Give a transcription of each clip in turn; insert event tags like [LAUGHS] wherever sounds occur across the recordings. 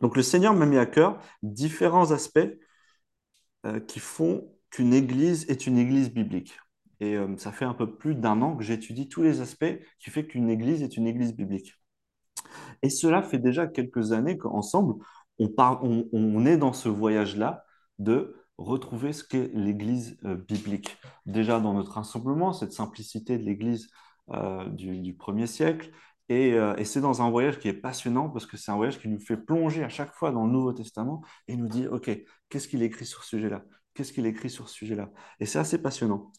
Donc le Seigneur m'a mis à cœur différents aspects euh, qui font qu'une église est une église biblique. Et euh, ça fait un peu plus d'un an que j'étudie tous les aspects qui font qu'une église est une église biblique. Et cela fait déjà quelques années qu'ensemble, on, est dans ce voyage-là de retrouver ce qu'est l'Église euh, biblique. Déjà dans notre rassemblement, cette simplicité de l'Église euh, du, premier siècle. Euh, et, c'est dans un voyage qui est passionnant parce que c'est un voyage qui nous fait plonger à chaque fois dans le Nouveau Testament et nous dit, OK, qu'est-ce qu'il écrit sur ce sujet-là? Qu'est-ce qu'il écrit sur ce sujet-là? Et c'est assez passionnant.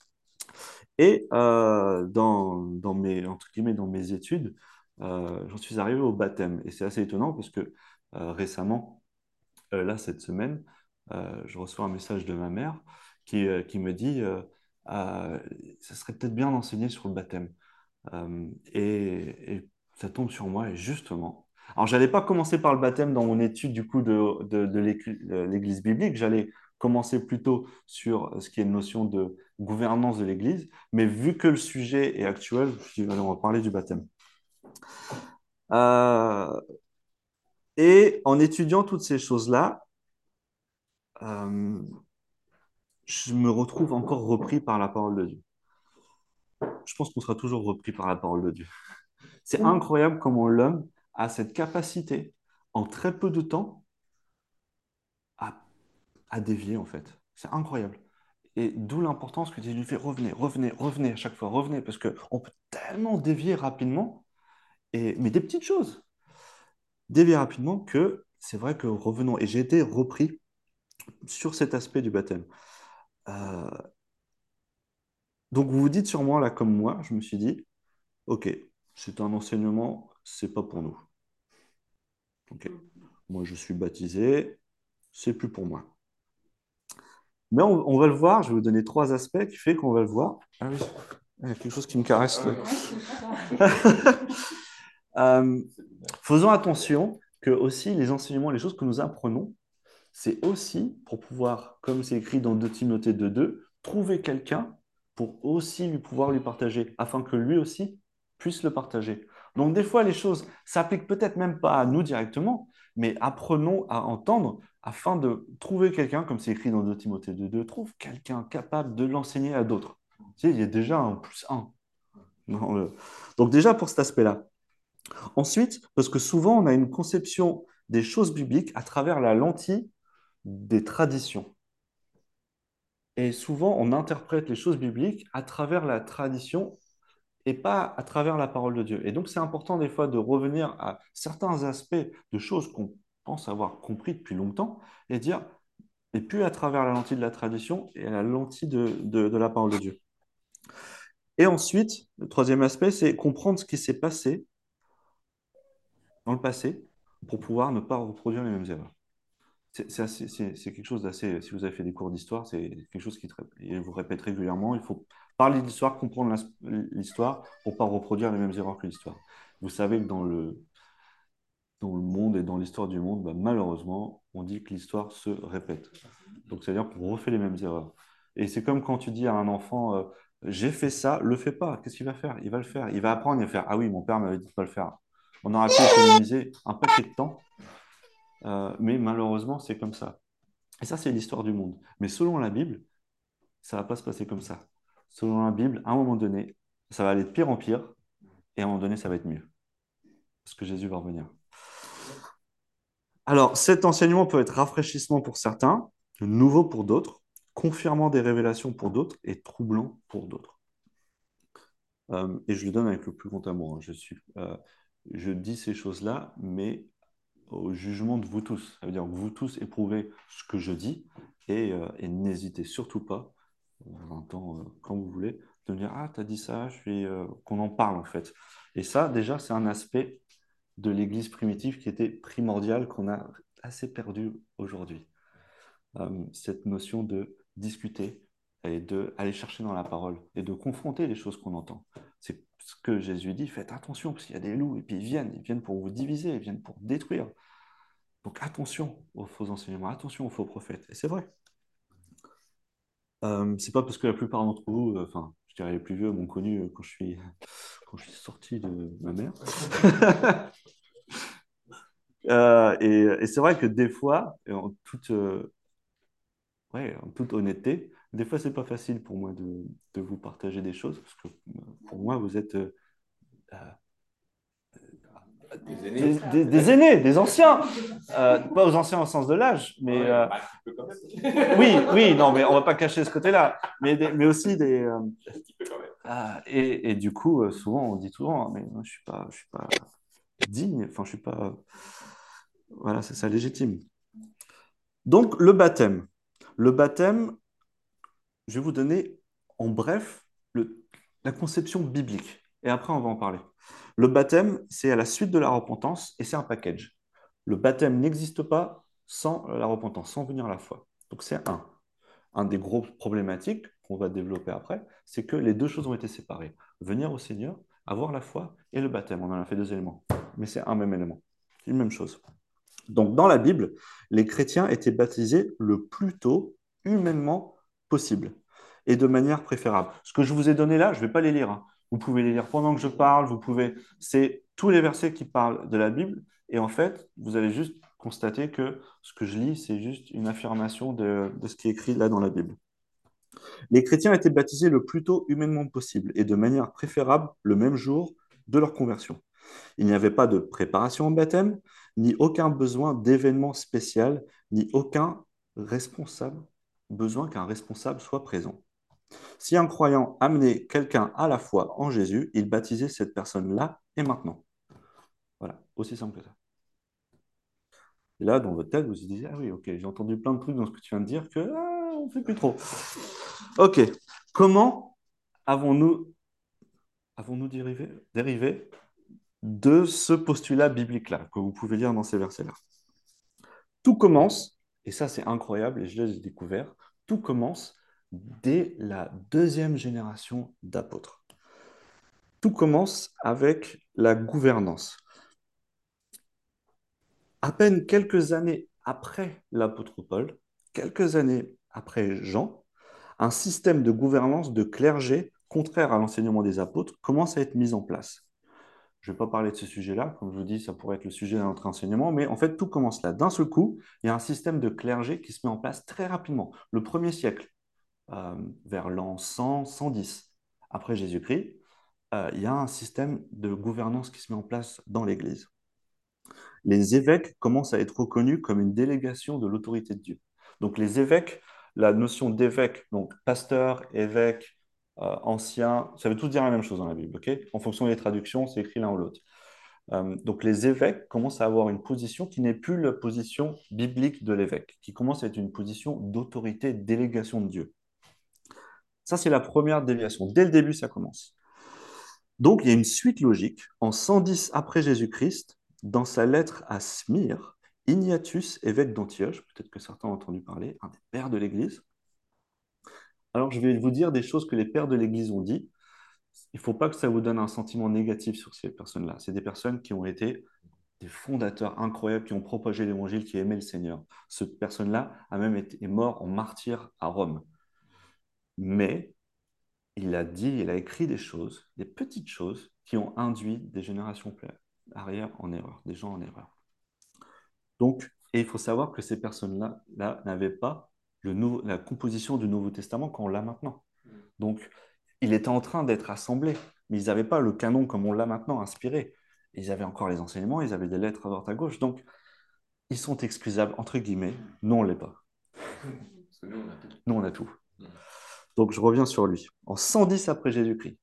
Et dans, dans, mes, entre guillemets, dans mes études, j'en suis arrivé au baptême. Et c'est assez étonnant parce que récemment, là, cette semaine, euh, je reçois un message de ma mère qui, euh, qui me dit euh, ça serait peut-être bien d'enseigner sur le baptême. Et, ça tombe sur moi, et justement. Alors, j'allais pas commencer par le baptême dans mon étude du coup de, de, l'Église biblique, j'allais commencer plutôt sur ce qui est une notion de gouvernance de l'Église, mais vu que le sujet est actuel, je on va parler du baptême. et en étudiant toutes ces choses-là, euh, je me retrouve encore repris par la parole de Dieu. Je pense qu'on sera toujours repris par la parole de Dieu. C'est incroyable comment l'homme a cette capacité, en très peu de temps, à, à dévier, en fait. C'est incroyable. Et d'où l'importance que Dieu lui fait revenez, revenez, revenez à chaque fois, revenez, parce qu'on peut tellement dévier rapidement, et, mais des petites choses, dévier rapidement que c'est vrai que revenons. Et j'ai été repris sur cet aspect du baptême. Euh, donc vous vous dites sur moi, là, comme moi, je me suis dit, ok, c'est un enseignement, c'est pas pour nous. Ok, moi je suis baptisé, c'est plus pour moi. Mais on, va le voir, je vais vous donner trois aspects qui fait qu'on va le voir. Ah oui, il y a quelque chose qui me caresse. [LAUGHS] euh, faisons attention que aussi les enseignements, les choses que nous apprenons, c'est aussi pour pouvoir, comme c'est écrit dans 2 Timothée 2.2, trouver quelqu'un pour aussi lui pouvoir lui partager, afin que lui aussi puisse le partager. Donc des fois, les choses s'appliquent peut-être même pas à nous directement, mais apprenons à entendre afin de trouver quelqu'un, comme c'est écrit dans 2 Timothée 2.2, trouve quelqu'un capable de l'enseigner à d'autres. Tu sais, il y a déjà un plus un. Donc déjà pour cet aspect-là. Ensuite, parce que souvent on a une conception des choses bibliques à travers la lentille des traditions. Et souvent, on interprète les choses bibliques à travers la tradition et pas à travers la parole de Dieu. Et donc, c'est important des fois de revenir à certains aspects de choses qu'on pense avoir compris depuis longtemps et dire, et puis à travers la lentille de la tradition et la lentille de, de la parole de Dieu. Et ensuite, le troisième aspect, c'est comprendre ce qui s'est passé dans le passé pour pouvoir ne pas reproduire les mêmes erreurs. C'est quelque chose d'assez. Si vous avez fait des cours d'histoire, c'est quelque chose qui vous répète régulièrement. Il faut parler d'histoire, comprendre l'histoire pour ne pas reproduire les mêmes erreurs que l'histoire. Vous savez que dans le, dans le monde et dans l'histoire du monde, bah, malheureusement, on dit que l'histoire se répète. Donc, c'est-à-dire qu'on refait les mêmes erreurs. Et c'est comme quand tu dis à un enfant euh, J'ai fait ça, le fais pas. Qu'est-ce qu'il va faire? Il va le faire. Il va apprendre, va faire Ah oui, mon père m'avait dit de pas le faire. On aura pu économiser un paquet de temps euh, mais malheureusement, c'est comme ça. Et ça, c'est l'histoire du monde. Mais selon la Bible, ça ne va pas se passer comme ça. Selon la Bible, à un moment donné, ça va aller de pire en pire, et à un moment donné, ça va être mieux. Parce que Jésus va revenir. Alors, cet enseignement peut être rafraîchissement pour certains, nouveau pour d'autres, confirmant des révélations pour d'autres et troublant pour d'autres. Euh, et je le donne avec le plus grand amour. Hein. Je, suis, euh, je dis ces choses-là, mais au jugement de vous tous. Ça veut dire que vous tous éprouvez ce que je dis et, euh, n'hésitez surtout pas, temps, euh, quand vous voulez, de dire Ah, tu as dit ça, je suis, euh, qu'on en parle en fait. Et ça, déjà, c'est un aspect de l'Église primitive qui était primordial, qu'on a assez perdu aujourd'hui. cette notion de discuter et de aller chercher dans la parole et de confronter les choses qu'on entend. C'est ce que Jésus dit, faites attention, parce qu'il y a des loups, et puis ils viennent, ils viennent pour vous diviser, ils viennent pour détruire. Donc attention aux faux enseignements, attention aux faux prophètes. Et c'est vrai. Euh, c'est pas parce que la plupart d'entre vous, euh, enfin, je dirais les plus vieux, m'ont connu euh, quand je suis, [LAUGHS] quand je suis sorti de ma mère. [LAUGHS] Euh, et, c'est vrai que des fois, en toute, ouais, en toute honnêteté, des fois, c'est pas facile pour moi de, de vous partager des choses, parce que pour moi, vous êtes Des aînés. des- des aînés, des anciens. Euh, pas aux anciens au sens de l'âge, mais Ouais, euh, bah, quand même. oui, oui, non, mais on va pas cacher ce côté-là, mais, mais aussi des. euh, quand même. ah, et, et du coup, souvent, on dit souvent, mais moi, je suis pas, je suis pas digne, enfin, je suis pas. Voilà, c'est ça, légitime. Donc, le baptême. Le baptême, je vais vous donner en bref le- la conception biblique. Et après, on va en parler. Le baptême, c'est à la suite de la repentance et c'est un package. Le baptême n'existe pas sans la repentance, sans venir à la foi. Donc, c'est un. Un des gros problématiques qu'on va développer après, c'est que les deux choses ont été séparées. Venir au Seigneur, avoir la foi et le baptême. On en a fait deux éléments. Mais c'est un même élément. Une même chose. Donc, dans la Bible, les chrétiens étaient baptisés le plus tôt humainement possible et de manière préférable. Ce que je vous ai donné là, je ne vais pas les lire. hein. Vous pouvez les lire pendant que je parle. Vous pouvez. C'est tous les versets qui parlent de la Bible. Et en fait, vous allez juste constater que ce que je lis, c'est juste une affirmation de, de ce qui est écrit là dans la Bible. Les chrétiens étaient baptisés le plus tôt humainement possible et de manière préférable le même jour de leur conversion. Il n'y avait pas de préparation au baptême, ni aucun besoin d'événement spécial, ni aucun responsable, besoin qu'un responsable soit présent. Si un croyant amenait quelqu'un à la foi en Jésus, il baptisait cette personne là et maintenant. Voilà, aussi simple que ça. Et là, dans votre tête, vous vous disiez, ah oui, ok, j'ai entendu plein de trucs dans ce que tu viens de dire que ah, on ne fait plus trop. Ok, comment avons-nous avons-nous dérivé, dérivé de ce postulat biblique-là, que vous pouvez lire dans ces versets-là? Tout commence, et ça c'est incroyable, et je l'ai découvert, tout commence dès la deuxième génération d'apôtres. Tout commence avec la gouvernance. À peine quelques années après l'apôtre Paul, quelques années après Jean, un système de gouvernance de clergé contraire à l'enseignement des apôtres commence à être mis en place. Je ne vais pas parler de ce sujet-là, comme je vous dis, ça pourrait être le sujet de notre enseignement, mais en fait, tout commence là. D'un seul coup, il y a un système de clergé qui se met en place très rapidement. Le premier siècle, euh, vers l'an 100, 110 après Jésus-Christ, euh, il y a un système de gouvernance qui se met en place dans l'Église. Les évêques commencent à être reconnus comme une délégation de l'autorité de Dieu. Donc les évêques, la notion d'évêque, donc pasteur, évêque, euh, ancien, ça veut tous dire la même chose dans la Bible, ok? En fonction des traductions, c'est écrit l'un ou l'autre. Donc les évêques commencent à avoir une position qui n'est plus la position biblique de l'évêque, qui commence à être une position d'autorité, délégation de Dieu. Ça, c'est la première déviation. Dès le début, ça commence. Donc, il y a une suite logique. En 110 après Jésus-Christ, dans sa lettre à Smyrne, Ignatius, évêque d'Antioche, peut-être que certains ont entendu parler, un des pères de l'Église. Alors, je vais vous dire des choses que les pères de l'Église ont dit. Il ne faut pas que ça vous donne un sentiment négatif sur ces personnes-là. C'est des personnes qui ont été des fondateurs incroyables, qui ont propagé l'Évangile, qui aimaient le Seigneur. Cette personne-là a même été mort en martyr à Rome. Mais il a dit, il a écrit des choses, des petites choses qui ont induit des générations arrière en erreur, des gens en erreur. Donc, et il faut savoir que ces personnes-là là, n'avaient pas le nouveau, la composition du Nouveau Testament qu'on l'a maintenant. Donc, il était en train d'être assemblé, mais ils n'avaient pas le canon comme on l'a maintenant, inspiré. Ils avaient encore les enseignements, ils avaient des lettres à droite à gauche. Donc, ils sont excusables, entre guillemets. Nous, on ne l'est pas. Parce que nous, on a tout. Nous, on a tout. Donc, je reviens sur lui. En 110 après Jésus-Christ,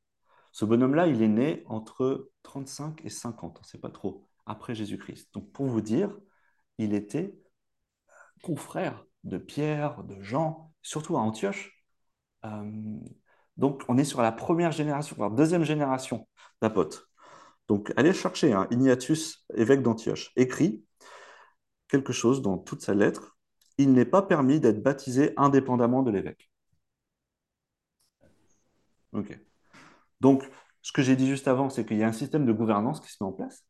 ce bonhomme-là, il est né entre 35 et 50, on ne sait pas trop, après Jésus-Christ. Donc, pour vous dire, il était confrère de Pierre, de Jean, surtout à Antioche. Euh, donc, on est sur la première génération, voire deuxième génération d'apôtres. Donc, allez chercher hein, Ignatius, évêque d'Antioche, écrit quelque chose dans toute sa lettre. Il n'est pas permis d'être baptisé indépendamment de l'évêque. Ok. Donc, ce que j'ai dit juste avant, c'est qu'il y a un système de gouvernance qui se met en place.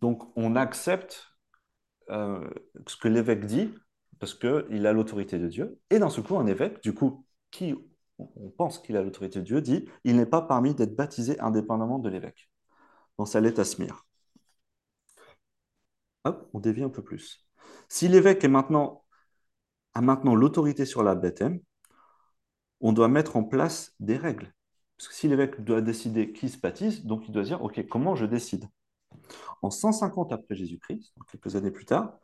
Donc, on accepte euh, ce que l'évêque dit parce qu'il a l'autorité de Dieu. Et dans ce coup, un évêque, du coup, qui on pense qu'il a l'autorité de Dieu, dit il n'est pas permis d'être baptisé indépendamment de l'évêque. Dans sa lettre à Smyrne. hop, on dévie un peu plus. Si l'évêque est maintenant, a maintenant l'autorité sur la baptême, on doit mettre en place des règles. Parce que si l'évêque doit décider qui se baptise, donc il doit dire, OK, comment je décide? En 150 après Jésus-Christ, quelques années plus tard,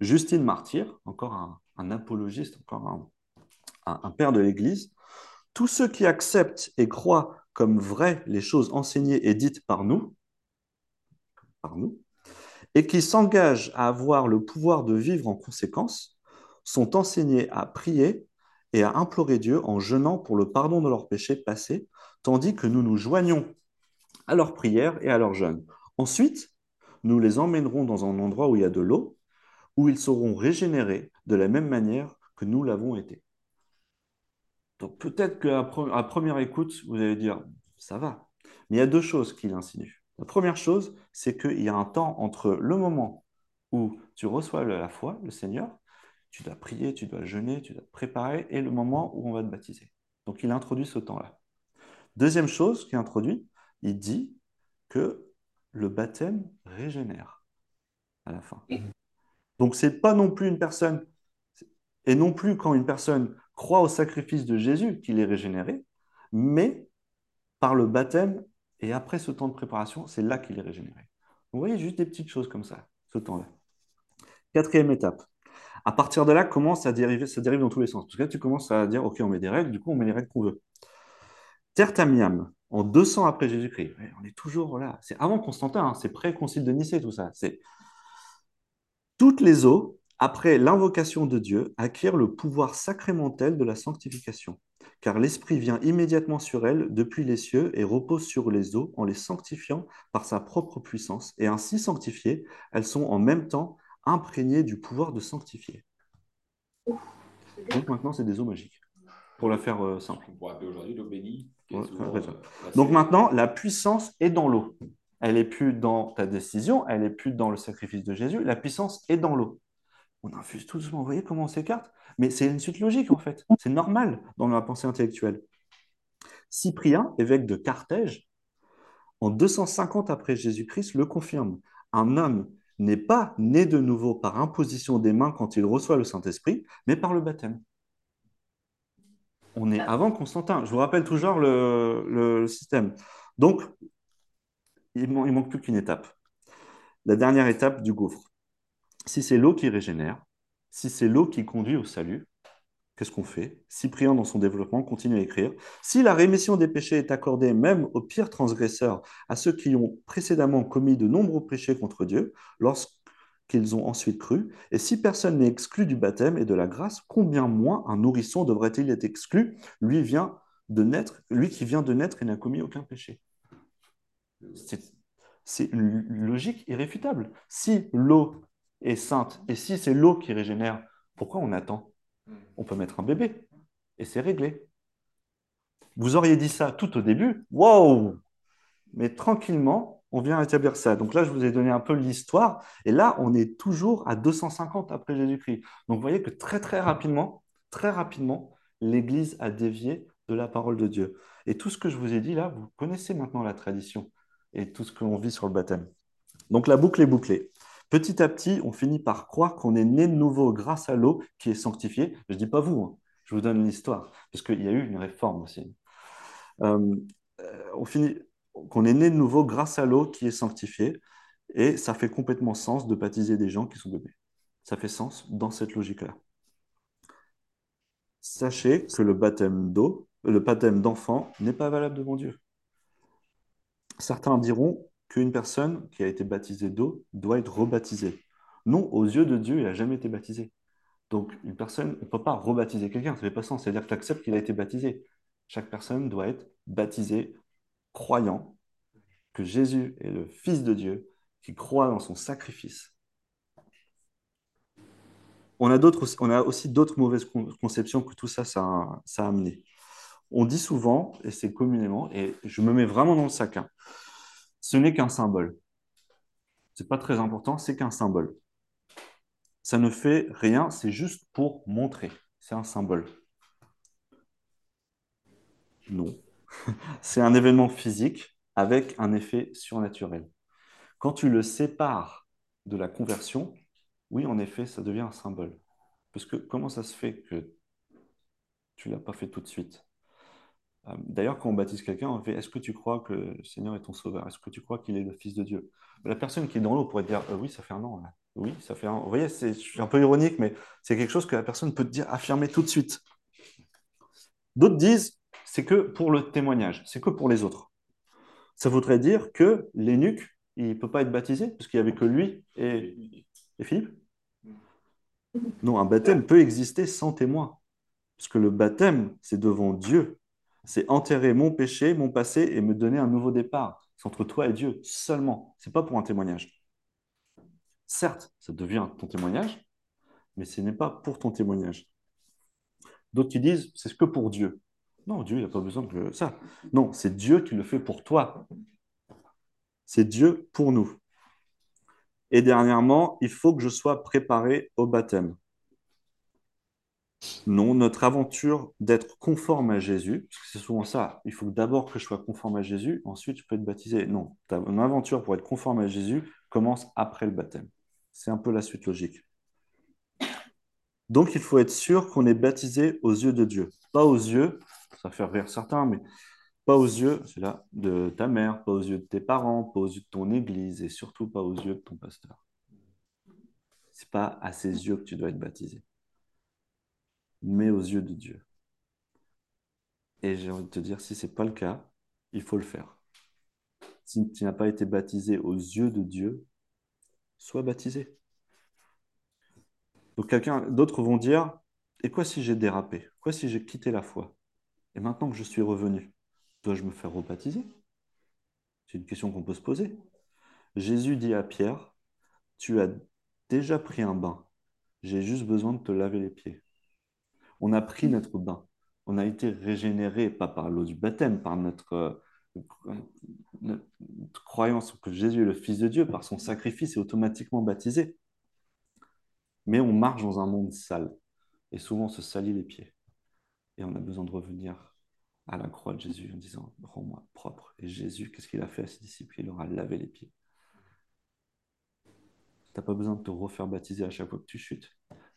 Justine Martyr, encore un, apologiste, encore un père de l'Église, tous ceux qui acceptent et croient comme vraies les choses enseignées et dites par nous, par nous, et qui s'engagent à avoir le pouvoir de vivre en conséquence, sont enseignés à prier et à implorer Dieu en jeûnant pour le pardon de leurs péchés passés, tandis que nous nous joignons à leurs prières et à leurs jeûnes. Ensuite, nous les emmènerons dans un endroit où il y a de l'eau, où ils seront régénérés de la même manière que nous l'avons été. Donc peut-être qu'à première écoute, vous allez dire, ça va. Mais il y a deux choses qu'il insinue. La première chose, c'est qu'il y a un temps entre le moment où tu reçois la foi, le Seigneur, tu dois prier, tu dois jeûner, tu dois te préparer, et le moment où on va te baptiser. Donc il introduit ce temps-là. Deuxième chose qu'il introduit, il dit que le baptême régénère à la fin. Donc c'est pas non plus une personne, et non plus quand une personne croit au sacrifice de Jésus qu'il est régénéré, mais par le baptême et après ce temps de préparation, c'est là qu'il est régénéré. Vous voyez juste des petites choses comme ça, ce temps-là. Quatrième étape. À partir de là, commence à dériver, ça dérive dans tous les sens. Parce que là, tu commences à dire, OK, on met des règles, du coup, on met les règles qu'on veut. Tertamiam, en 200 après Jésus-Christ, on est toujours là. C'est avant Constantin, hein, c'est pré-concile de Nicée, tout ça. C'est toutes les eaux après l'invocation de Dieu, acquiert le pouvoir sacramentel de la sanctification, car l'Esprit vient immédiatement sur elles depuis les cieux et repose sur les eaux en les sanctifiant par sa propre puissance, et ainsi sanctifiées, elles sont en même temps imprégnées du pouvoir de sanctifier. Donc maintenant, c'est des eaux magiques, pour la faire euh, simple. On pourrait appeler aujourd'hui l'eau bénie. Donc maintenant, la puissance est dans l'eau. Elle n'est plus dans ta décision, elle n'est plus dans le sacrifice de Jésus, la puissance est dans l'eau on infuse tout doucement. Vous voyez comment on s'écarte? Mais c'est une suite logique, en fait. C'est normal dans la pensée intellectuelle. Cyprien, évêque de Carthège, en 250 après Jésus-Christ, le confirme. Un homme n'est pas né de nouveau par imposition des mains quand il reçoit le Saint-Esprit, mais par le baptême. On est avant Constantin. Je vous rappelle toujours le, système. Donc, il ne manque plus qu'une étape. La dernière étape du gouffre si c'est l'eau qui régénère, si c'est l'eau qui conduit au salut, qu'est-ce qu'on fait? Cyprien, dans son développement, continue à écrire Si la rémission des péchés est accordée même aux pires transgresseurs, à ceux qui ont précédemment commis de nombreux péchés contre Dieu, lorsqu'ils ont ensuite cru, et si personne n'est exclu du baptême et de la grâce, combien moins un nourrisson devrait-il être exclu? Lui, lui qui vient de naître et n'a commis aucun péché c'est une logique irréfutable. Si l'eau est sainte. Et si c'est l'eau qui régénère, pourquoi on attend? On peut mettre un bébé et c'est réglé. Vous auriez dit ça tout au début, wow Mais tranquillement, on vient établir ça. Donc là, je vous ai donné un peu l'histoire. Et là, on est toujours à 250 après Jésus-Christ. Donc vous voyez que très, très rapidement, très rapidement, l'Église a dévié de la parole de Dieu. Et tout ce que je vous ai dit là, vous connaissez maintenant la tradition et tout ce que l'on vit sur le baptême. Donc la boucle est bouclée. Petit à petit, on finit par croire qu'on est né de nouveau grâce à l'eau qui est sanctifiée. Je ne dis pas vous, hein. je vous donne l'histoire, parce qu'il y a eu une réforme aussi. Euh, on finit qu'on est né de nouveau grâce à l'eau qui est sanctifiée, et ça fait complètement sens de baptiser des gens qui sont bébés. Ça fait sens dans cette logique-là. Sachez que le baptême d'eau, le baptême d'enfant n'est pas valable devant Dieu. Certains diront qu'une personne qui a été baptisée d'eau doit être rebaptisée. Non, aux yeux de Dieu, il n'a jamais été baptisé. Donc, une personne, on ne peut pas rebaptiser quelqu'un, ça ne fait pas sens. C'est-à-dire que tu acceptes qu'il a été baptisé. Chaque personne doit être baptisée croyant que Jésus est le Fils de Dieu, qui croit dans son sacrifice. On a, on a aussi d'autres mauvaises conceptions que tout ça, ça a, amené. On dit souvent, et c'est communément, et je me mets vraiment dans le sac, hein, ce n'est qu'un symbole. Ce n'est pas très important, c'est qu'un symbole. Ça ne fait rien, c'est juste pour montrer. C'est un symbole. Non. [LAUGHS] c'est un événement physique avec un effet surnaturel. Quand tu le sépares de la conversion, oui, en effet, ça devient un symbole. Parce que comment ça se fait que tu ne l'as pas fait tout de suite? D'ailleurs, quand on baptise quelqu'un, on fait Est-ce que tu crois que le Seigneur est ton sauveur? Est-ce que tu crois qu'il est le Fils de Dieu? La personne qui est dans l'eau pourrait dire euh, Oui, ça fait un an. Oui, ça fait un an. Vous voyez, c'est un peu ironique, mais c'est quelque chose que la personne peut dire, affirmer tout de suite. D'autres disent C'est que pour le témoignage, c'est que pour les autres. Ça voudrait dire que l'énuque, il ne peut pas être baptisé, parce qu'il n'y avait que lui et, et Philippe? Non, un baptême peut exister sans témoin. Parce que le baptême, c'est devant Dieu. C'est enterrer mon péché, mon passé et me donner un nouveau départ. C'est entre toi et Dieu seulement. C'est pas pour un témoignage. Certes, ça devient ton témoignage, mais ce n'est pas pour ton témoignage. D'autres qui disent, c'est que pour Dieu. Non, Dieu, il n'a pas besoin de ça. Non, c'est Dieu qui le fait pour toi. C'est Dieu pour nous. Et dernièrement, il faut que je sois préparé au baptême. Non, notre aventure d'être conforme à Jésus, parce que c'est souvent ça, il faut d'abord que je sois conforme à Jésus, ensuite je peux être baptisé. Non, ton aventure pour être conforme à Jésus commence après le baptême. C'est un peu la suite logique. Donc il faut être sûr qu'on est baptisé aux yeux de Dieu. Pas aux yeux, ça fait rire certains, mais pas aux yeux, de ta mère, pas aux yeux de tes parents, pas aux yeux de ton église et surtout pas aux yeux de ton pasteur. C'est pas à ses yeux que tu dois être baptisé mais aux yeux de Dieu. Et j'ai envie de te dire, si ce n'est pas le cas, il faut le faire. Si tu n'as pas été baptisé aux yeux de Dieu, sois baptisé. Donc quelqu'un, d'autres vont dire, et quoi si j'ai dérapé? Quoi si j'ai quitté la foi? Et maintenant que je suis revenu, dois-je me faire rebaptiser? C'est une question qu'on peut se poser. Jésus dit à Pierre, tu as déjà pris un bain, j'ai juste besoin de te laver les pieds. On a pris notre bain. On a été régénéré, pas par l'eau du baptême, par notre, croyance que Jésus est le Fils de Dieu, par son sacrifice et automatiquement baptisé. Mais on marche dans un monde sale. Et souvent, on se salit les pieds. Et on a besoin de revenir à la croix de Jésus en disant Rends-moi propre. Et Jésus, qu'est-ce qu'il a fait à ses disciples? Il leur a lavé les pieds. Tu n'as pas besoin de te refaire baptiser à chaque fois que tu chutes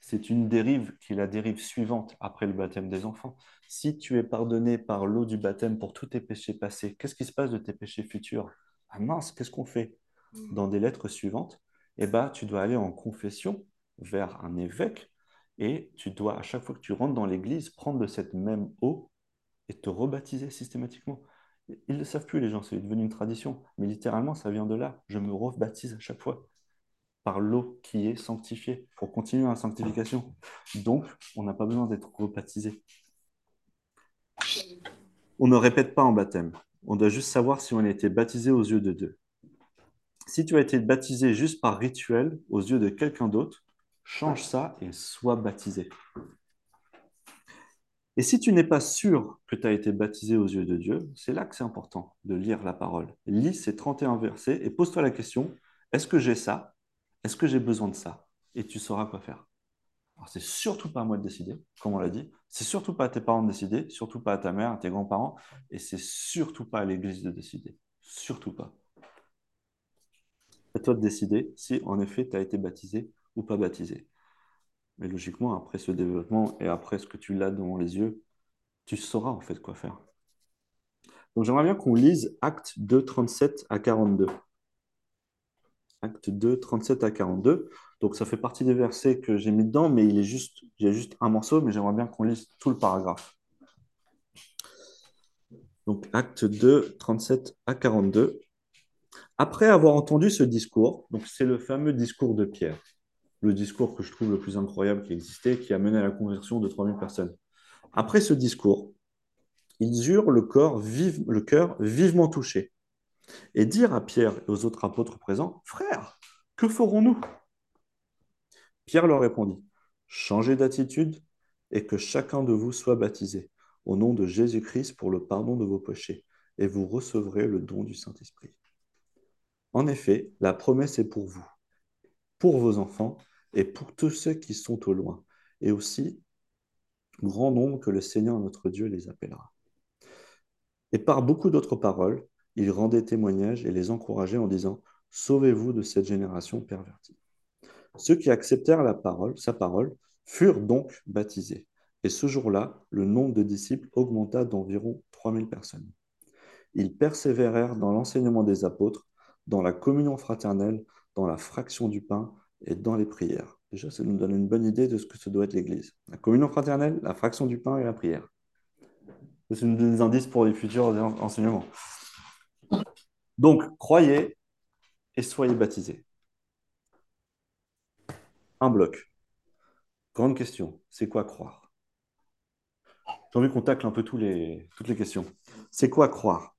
c'est une dérive qui est la dérive suivante après le baptême des enfants. Si tu es pardonné par l'eau du baptême pour tous tes péchés passés, qu'est-ce qui se passe de tes péchés futurs? Ah mince, qu'est-ce qu'on fait? Mm. Dans des lettres suivantes, eh ben, tu dois aller en confession vers un évêque et tu dois, à chaque fois que tu rentres dans l'église, prendre de cette même eau et te rebaptiser systématiquement. Ils ne le savent plus, les gens, c'est devenu une tradition. Mais littéralement, ça vient de là. Je me rebaptise à chaque fois par l'eau qui est sanctifiée pour continuer la sanctification. Donc, on n'a pas besoin d'être rebaptisé. On ne répète pas en baptême. On doit juste savoir si on a été baptisé aux yeux de Dieu. Si tu as été baptisé juste par rituel aux yeux de quelqu'un d'autre, change ça et sois baptisé. Et si tu n'es pas sûr que tu as été baptisé aux yeux de Dieu, c'est là que c'est important de lire la parole. Lis ces 31 versets et pose-toi la question, est-ce que j'ai ça? Est-ce que j'ai besoin de ça Et tu sauras quoi faire. C'est surtout pas à moi de décider, comme on l'a dit. C'est surtout pas à tes parents de décider, surtout pas à ta mère, à tes grands-parents, et c'est surtout pas à l'église de décider. Surtout pas. À toi de décider si en effet tu as été baptisé ou pas baptisé. Mais logiquement, après ce développement et après ce que tu l'as devant les yeux, tu sauras en fait quoi faire. Donc j'aimerais bien qu'on lise Acte 2, 37 à 42 acte 2, 37 à 42. Donc ça fait partie des versets que j'ai mis dedans, mais il est juste, il y a juste un morceau, mais j'aimerais bien qu'on lise tout le paragraphe. Donc acte 2, 37 à 42. Après avoir entendu ce discours, c'est le fameux discours de Pierre, le discours que je trouve le plus incroyable qui existait, qui a mené à la conversion de 3000 personnes. Après ce discours, ils eurent le, corps le cœur vivement touché et dire à Pierre et aux autres apôtres présents, Frères, que ferons-nous? Pierre leur répondit, Changez d'attitude et que chacun de vous soit baptisé au nom de Jésus-Christ pour le pardon de vos péchés, et vous recevrez le don du Saint-Esprit. En effet, la promesse est pour vous, pour vos enfants et pour tous ceux qui sont au loin, et aussi grand nombre que le Seigneur notre Dieu les appellera. Et par beaucoup d'autres paroles, il rendait témoignage et les encourageait en disant Sauvez-vous de cette génération pervertie. Ceux qui acceptèrent la parole, sa parole, furent donc baptisés. Et ce jour-là, le nombre de disciples augmenta d'environ 3000 personnes. Ils persévérèrent dans l'enseignement des apôtres, dans la communion fraternelle, dans la fraction du pain et dans les prières. Déjà, ça nous donne une bonne idée de ce que ce doit être l'Église. La communion fraternelle, la fraction du pain et la prière. C'est des indices pour les futurs enseignements. Donc, croyez et soyez baptisés. Un bloc. Grande question, c'est quoi croire? J'ai envie qu'on tacle un peu toutes les questions. C'est quoi croire?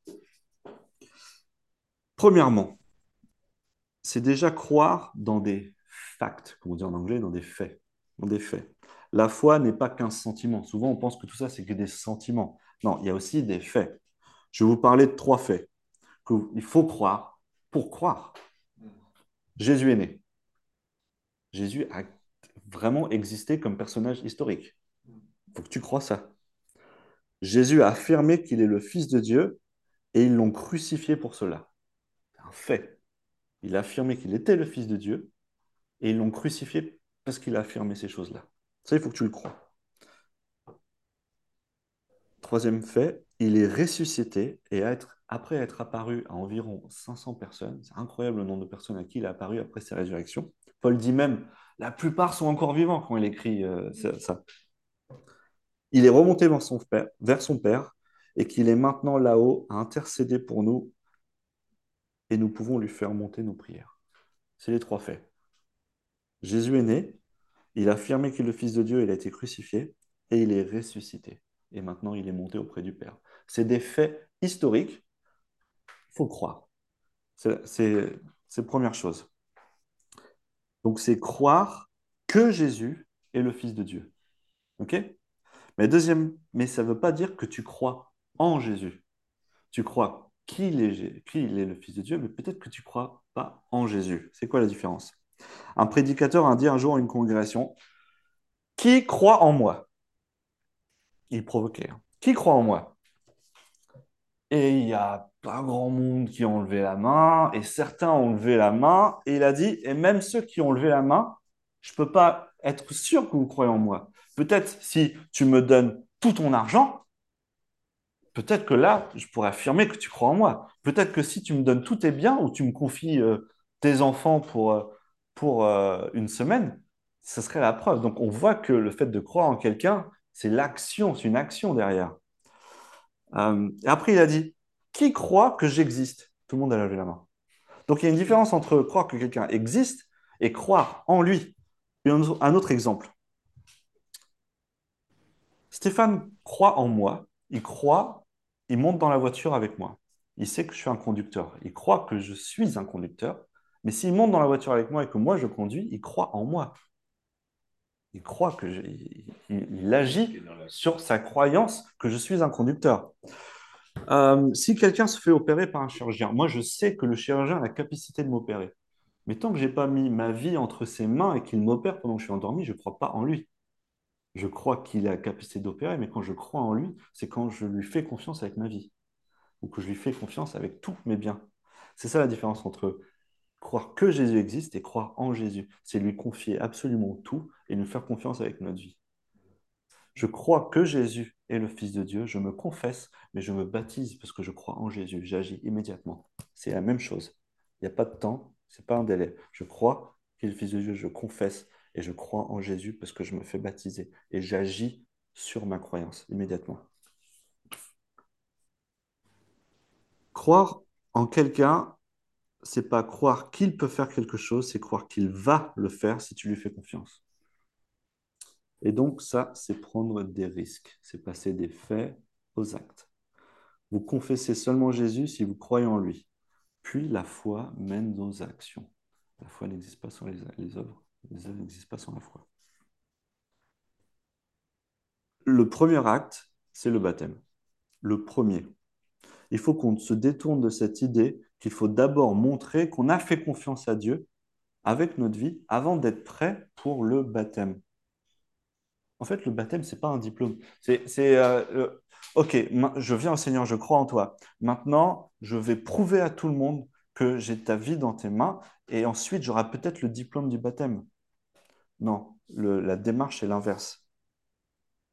Premièrement, c'est déjà croire dans des facts, comme on dit en anglais, dans des faits. Dans des faits. La foi n'est pas qu'un sentiment. Souvent, on pense que tout ça, c'est que des sentiments. Non, il y a aussi des faits. Je vais vous parler de trois faits qu'il faut croire pour croire. Jésus est né. Jésus a vraiment existé comme personnage historique. Il faut que tu crois ça. Jésus a affirmé qu'il est le Fils de Dieu et ils l'ont crucifié pour cela. C'est un fait. Il a affirmé qu'il était le Fils de Dieu et ils l'ont crucifié parce qu'il a affirmé ces choses-là. Ça, il faut que tu le crois. Troisième fait, il est ressuscité et après être apparu à environ 500 personnes, c'est incroyable le nombre de personnes à qui il est apparu après sa résurrection. Paul dit même, la plupart sont encore vivants quand il écrit euh, ça. Il est remonté vers son, père, vers son Père et qu'il est maintenant là-haut à intercéder pour nous et nous pouvons lui faire monter nos prières. C'est les trois faits. Jésus est né, il a affirmé qu'il est le Fils de Dieu, il a été crucifié et il est ressuscité et maintenant il est monté auprès du Père. C'est des faits historiques, il faut croire. C'est la première chose. Donc c'est croire que Jésus est le Fils de Dieu. OK? Mais deuxième, mais ça ne veut pas dire que tu crois en Jésus. Tu crois qu'il est, est le Fils de Dieu, mais peut-être que tu ne crois pas en Jésus. C'est quoi la différence? Un prédicateur a dit un jour à une congrégation, qui croit en moi? Il provoquait. Hein. Qui croit en moi? Et il n'y a pas grand monde qui ont levé la main, et certains ont levé la main, et il a dit, et même ceux qui ont levé la main, je ne peux pas être sûr que vous croyez en moi. Peut-être si tu me donnes tout ton argent, peut-être que là, je pourrais affirmer que tu crois en moi. Peut-être que si tu me donnes tous tes biens ou tu me confies euh, tes enfants pour, euh, pour euh, une semaine, ce serait la preuve. Donc on voit que le fait de croire en quelqu'un, c'est l'action, c'est une action derrière. Euh, et après, il a dit, qui croit que j'existe? Tout le monde a levé la main. Donc il y a une différence entre croire que quelqu'un existe et croire en lui. Un autre exemple. Stéphane croit en moi, il croit, il monte dans la voiture avec moi. Il sait que je suis un conducteur. Il croit que je suis un conducteur. Mais s'il monte dans la voiture avec moi et que moi je conduis, il croit en moi il croit que il, agit sur sa croyance que je suis un conducteur. Euh, si quelqu'un se fait opérer par un chirurgien, moi je sais que le chirurgien a la capacité de m'opérer. Mais tant que je n'ai pas mis ma vie entre ses mains et qu'il m'opère pendant que je suis endormi, je ne crois pas en lui. Je crois qu'il a la capacité d'opérer, mais quand je crois en lui, c'est quand je lui fais confiance avec ma vie, ou que je lui fais confiance avec tous mes biens. C'est ça la différence entre Croire que Jésus existe et croire en Jésus, c'est lui confier absolument tout et nous faire confiance avec notre vie. Je crois que Jésus est le Fils de Dieu, je me confesse, mais je me baptise parce que je crois en Jésus, j'agis immédiatement. C'est la même chose. Il n'y a pas de temps, ce n'est pas un délai. Je crois qu'il est le Fils de Dieu, je confesse et je crois en Jésus parce que je me fais baptiser et j'agis sur ma croyance immédiatement. Croire en quelqu'un, c'est pas croire qu'il peut faire quelque chose, c'est croire qu'il va le faire si tu lui fais confiance. Et donc ça, c'est prendre des risques, c'est passer des faits aux actes. Vous confessez seulement Jésus si vous croyez en lui. Puis la foi mène aux actions. La foi n'existe pas sans les, les œuvres. Les œuvres n'existent pas sans la foi. Le premier acte, c'est le baptême. Le premier. Il faut qu'on se détourne de cette idée qu'il faut d'abord montrer qu'on a fait confiance à Dieu avec notre vie avant d'être prêt pour le baptême. En fait, le baptême, ce n'est pas un diplôme. C'est, euh, euh, OK, je viens au Seigneur, je crois en toi. Maintenant, je vais prouver à tout le monde que j'ai ta vie dans tes mains et ensuite j'aurai peut-être le diplôme du baptême. Non, la démarche est l'inverse.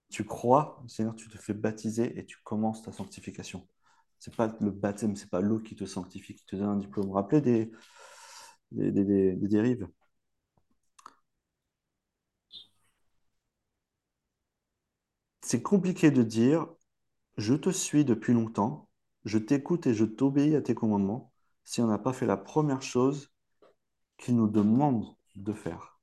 Tu crois, Seigneur, tu te fais baptiser et tu commences ta sanctification. C'est pas le baptême, c'est pas l'eau qui te sanctifie, qui te donne un diplôme. Rappelez des- des- des dérives? C'est compliqué de dire, je te suis depuis longtemps, je t'écoute et je t'obéis à tes commandements, si on n'a pas fait la première chose qu'il nous demande de faire.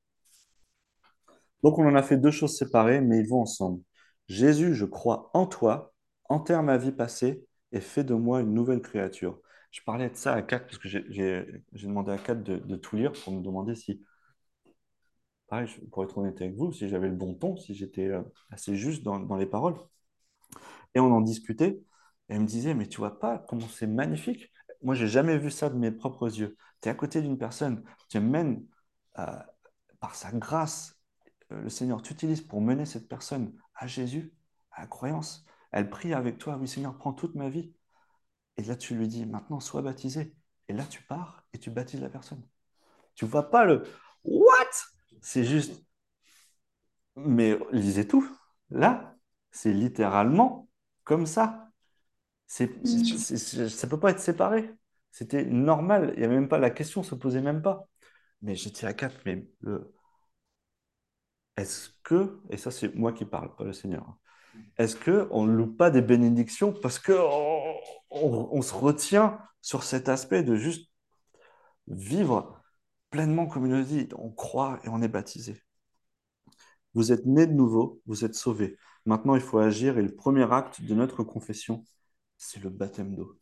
Donc on en a fait deux choses séparées, mais ils vont ensemble. Jésus, je crois en toi, enterre ma vie passée et fais de moi une nouvelle créature. Je parlais de ça à Kat, parce que j'ai demandé à Kat de, tout lire pour me demander si, pareil, pour être honnête avec vous, si j'avais le bon ton, si j'étais euh, assez juste dans, dans les paroles. Et on en discutait, et elle me disait, mais tu vois pas comment c'est magnifique. Moi, j'ai jamais vu ça de mes propres yeux. Tu es à côté d'une personne, tu mènes euh, par sa grâce, euh, le Seigneur t'utilise pour mener cette personne à Jésus, à la croyance. Elle prie avec toi, oui Seigneur, prends toute ma vie. Et là, tu lui dis, maintenant, sois baptisé. Et là, tu pars et tu baptises la personne. Tu vois pas le What? C'est juste, mais lisez tout. Là, c'est littéralement comme ça. C'est, ça peut pas être séparé. C'était normal. Il y a même pas la question se posait même pas. Mais dit à Kat, mais le, est-ce que, et ça c'est moi qui parle, pas le Seigneur, hein, est-ce que on ne loupe pas des bénédictions parce que on, se retient sur cet aspect de juste vivre pleinement comme il le dit, on croit et on est baptisé. Vous êtes nés de nouveau, vous êtes sauvés. Maintenant, il faut agir et le premier acte de notre confession, c'est le baptême d'eau.